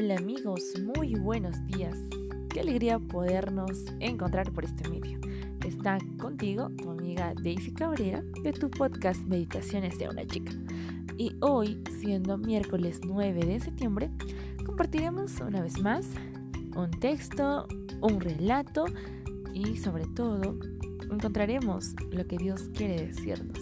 Hola amigos, muy buenos días. Qué alegría podernos encontrar por este medio. Está contigo tu amiga Daisy Cabrera de tu podcast Meditaciones de una chica. Y hoy, siendo miércoles 9 de septiembre, compartiremos una vez más un texto, un relato y sobre todo encontraremos lo que Dios quiere decirnos.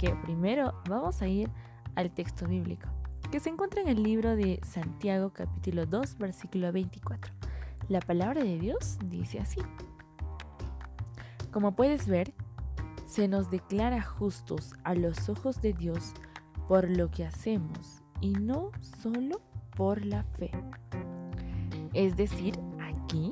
Que primero vamos a ir al texto bíblico, que se encuentra en el libro de Santiago capítulo 2 versículo 24. La palabra de Dios dice así. Como puedes ver, se nos declara justos a los ojos de Dios por lo que hacemos y no solo por la fe. Es decir, aquí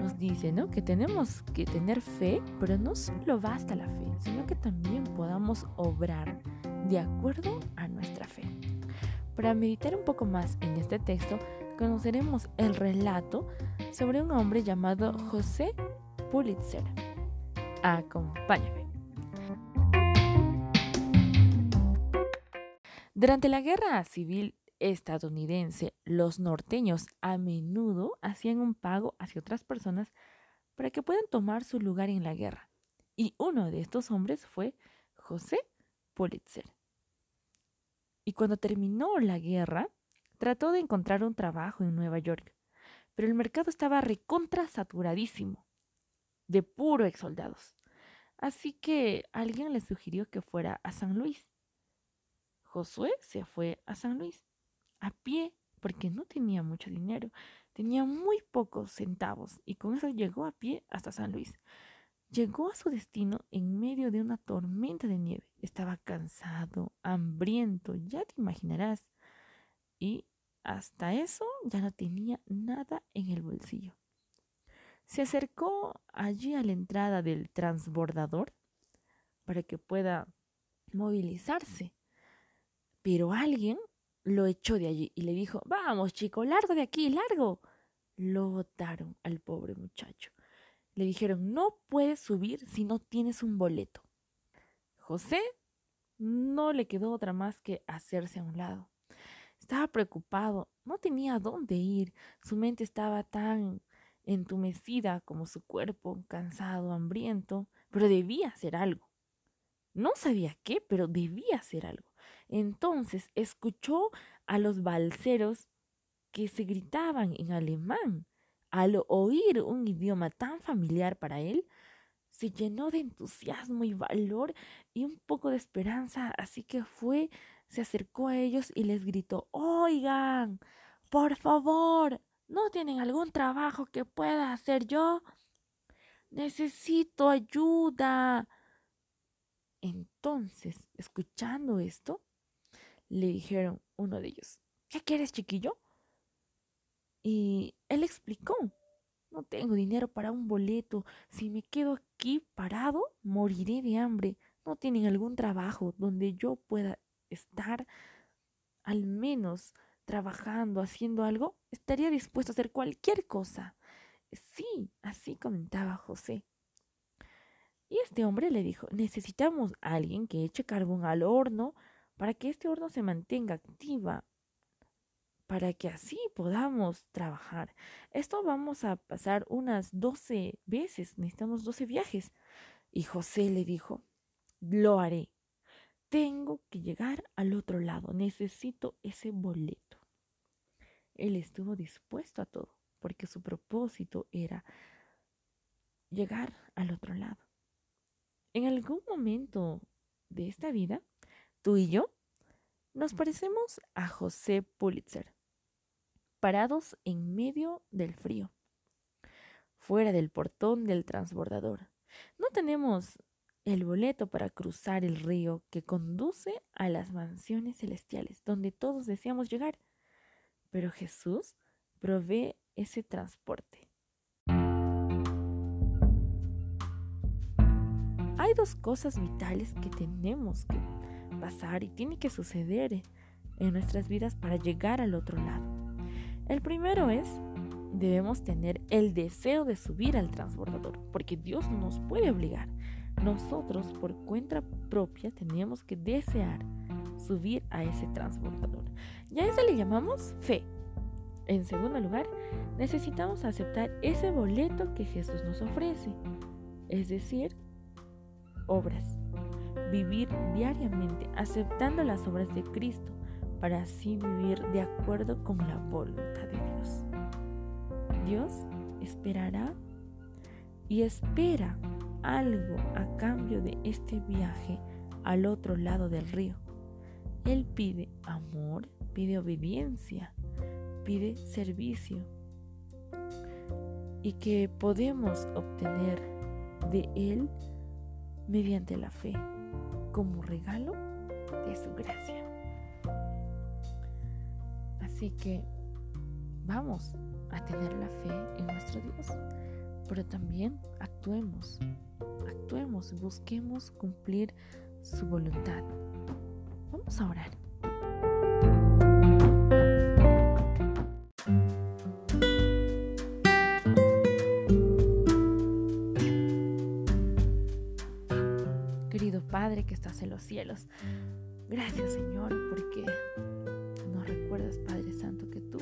nos dice ¿no? que tenemos que tener fe, pero no solo basta la fe, sino que también podamos obrar de acuerdo a nuestra fe. Para meditar un poco más en este texto, conoceremos el relato sobre un hombre llamado José Pulitzer. Acompáñame. Durante la guerra civil estadounidense, los norteños a menudo hacían un pago hacia otras personas para que puedan tomar su lugar en la guerra. Y uno de estos hombres fue José Pulitzer. Y cuando terminó la guerra, trató de encontrar un trabajo en Nueva York, pero el mercado estaba recontra saturadísimo, de puro ex soldados. Así que alguien le sugirió que fuera a San Luis. Josué se fue a San Luis a pie porque no tenía mucho dinero, tenía muy pocos centavos y con eso llegó a pie hasta San Luis. Llegó a su destino en medio de una tormenta de nieve. Estaba cansado, hambriento, ya te imaginarás. Y hasta eso ya no tenía nada en el bolsillo. Se acercó allí a la entrada del transbordador para que pueda movilizarse. Pero alguien lo echó de allí y le dijo, vamos chico, largo de aquí, largo. Lo botaron al pobre muchacho. Le dijeron, no puedes subir si no tienes un boleto. José no le quedó otra más que hacerse a un lado. Estaba preocupado, no tenía dónde ir, su mente estaba tan entumecida como su cuerpo, cansado, hambriento, pero debía hacer algo. No sabía qué, pero debía hacer algo. Entonces escuchó a los balseros que se gritaban en alemán. Al oír un idioma tan familiar para él, se llenó de entusiasmo y valor y un poco de esperanza, así que fue, se acercó a ellos y les gritó, oigan, por favor, ¿no tienen algún trabajo que pueda hacer yo? Necesito ayuda. Entonces, escuchando esto, le dijeron uno de ellos, ¿qué quieres, chiquillo? Y él explicó, no tengo dinero para un boleto, si me quedo aquí parado, moriré de hambre. ¿No tienen algún trabajo donde yo pueda estar al menos trabajando, haciendo algo? Estaría dispuesto a hacer cualquier cosa. Sí, así comentaba José. Y este hombre le dijo, necesitamos a alguien que eche carbón al horno para que este horno se mantenga activa, para que así podamos trabajar. Esto vamos a pasar unas 12 veces, necesitamos 12 viajes. Y José le dijo, lo haré. Tengo que llegar al otro lado, necesito ese boleto. Él estuvo dispuesto a todo, porque su propósito era llegar al otro lado. En algún momento de esta vida, Tú y yo nos parecemos a José Pulitzer, parados en medio del frío, fuera del portón del transbordador. No tenemos el boleto para cruzar el río que conduce a las mansiones celestiales, donde todos deseamos llegar. Pero Jesús provee ese transporte. Hay dos cosas vitales que tenemos que pasar y tiene que suceder en nuestras vidas para llegar al otro lado. El primero es, debemos tener el deseo de subir al transbordador, porque Dios nos puede obligar. nosotros por cuenta propia tenemos que desear subir a ese transbordador. Ya a eso le llamamos fe. En segundo lugar, necesitamos aceptar ese boleto que Jesús nos ofrece, es decir, obras. Vivir diariamente aceptando las obras de Cristo para así vivir de acuerdo con la voluntad de Dios. Dios esperará y espera algo a cambio de este viaje al otro lado del río. Él pide amor, pide obediencia, pide servicio y que podemos obtener de Él mediante la fe como regalo de su gracia. Así que vamos a tener la fe en nuestro Dios, pero también actuemos, actuemos, busquemos cumplir su voluntad. Vamos a orar. Estás en los cielos, gracias Señor porque nos recuerdas Padre Santo que tú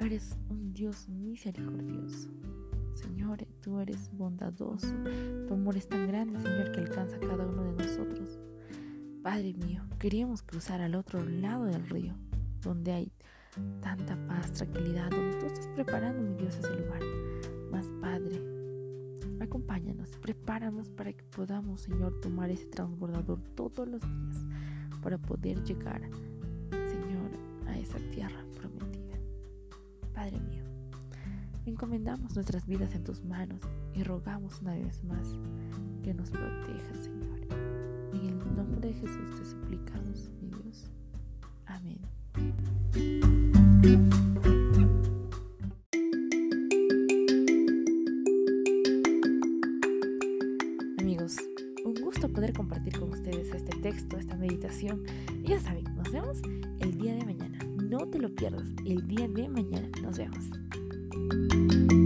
eres un Dios misericordioso. Señor, tú eres bondadoso. Tu amor es tan grande, Señor, que alcanza a cada uno de nosotros. Padre mío, queríamos cruzar al otro lado del río, donde hay tanta paz, tranquilidad, donde tú estás preparando, mi Dios, ese lugar. Mas, Padre, acompáñanos, prepáranos para que podamos, Señor, tomar ese transbordador todos los días para poder llegar, Señor, a esa tierra prometida. Padre mío, encomendamos nuestras vidas en tus manos y rogamos una vez más que nos protejas, Señor en el nombre de Jesús te suplicamos, mi Dios. Amén. Gusto poder compartir con ustedes este texto, esta meditación. Y ya saben, nos vemos el día de mañana. No te lo pierdas, el día de mañana nos vemos.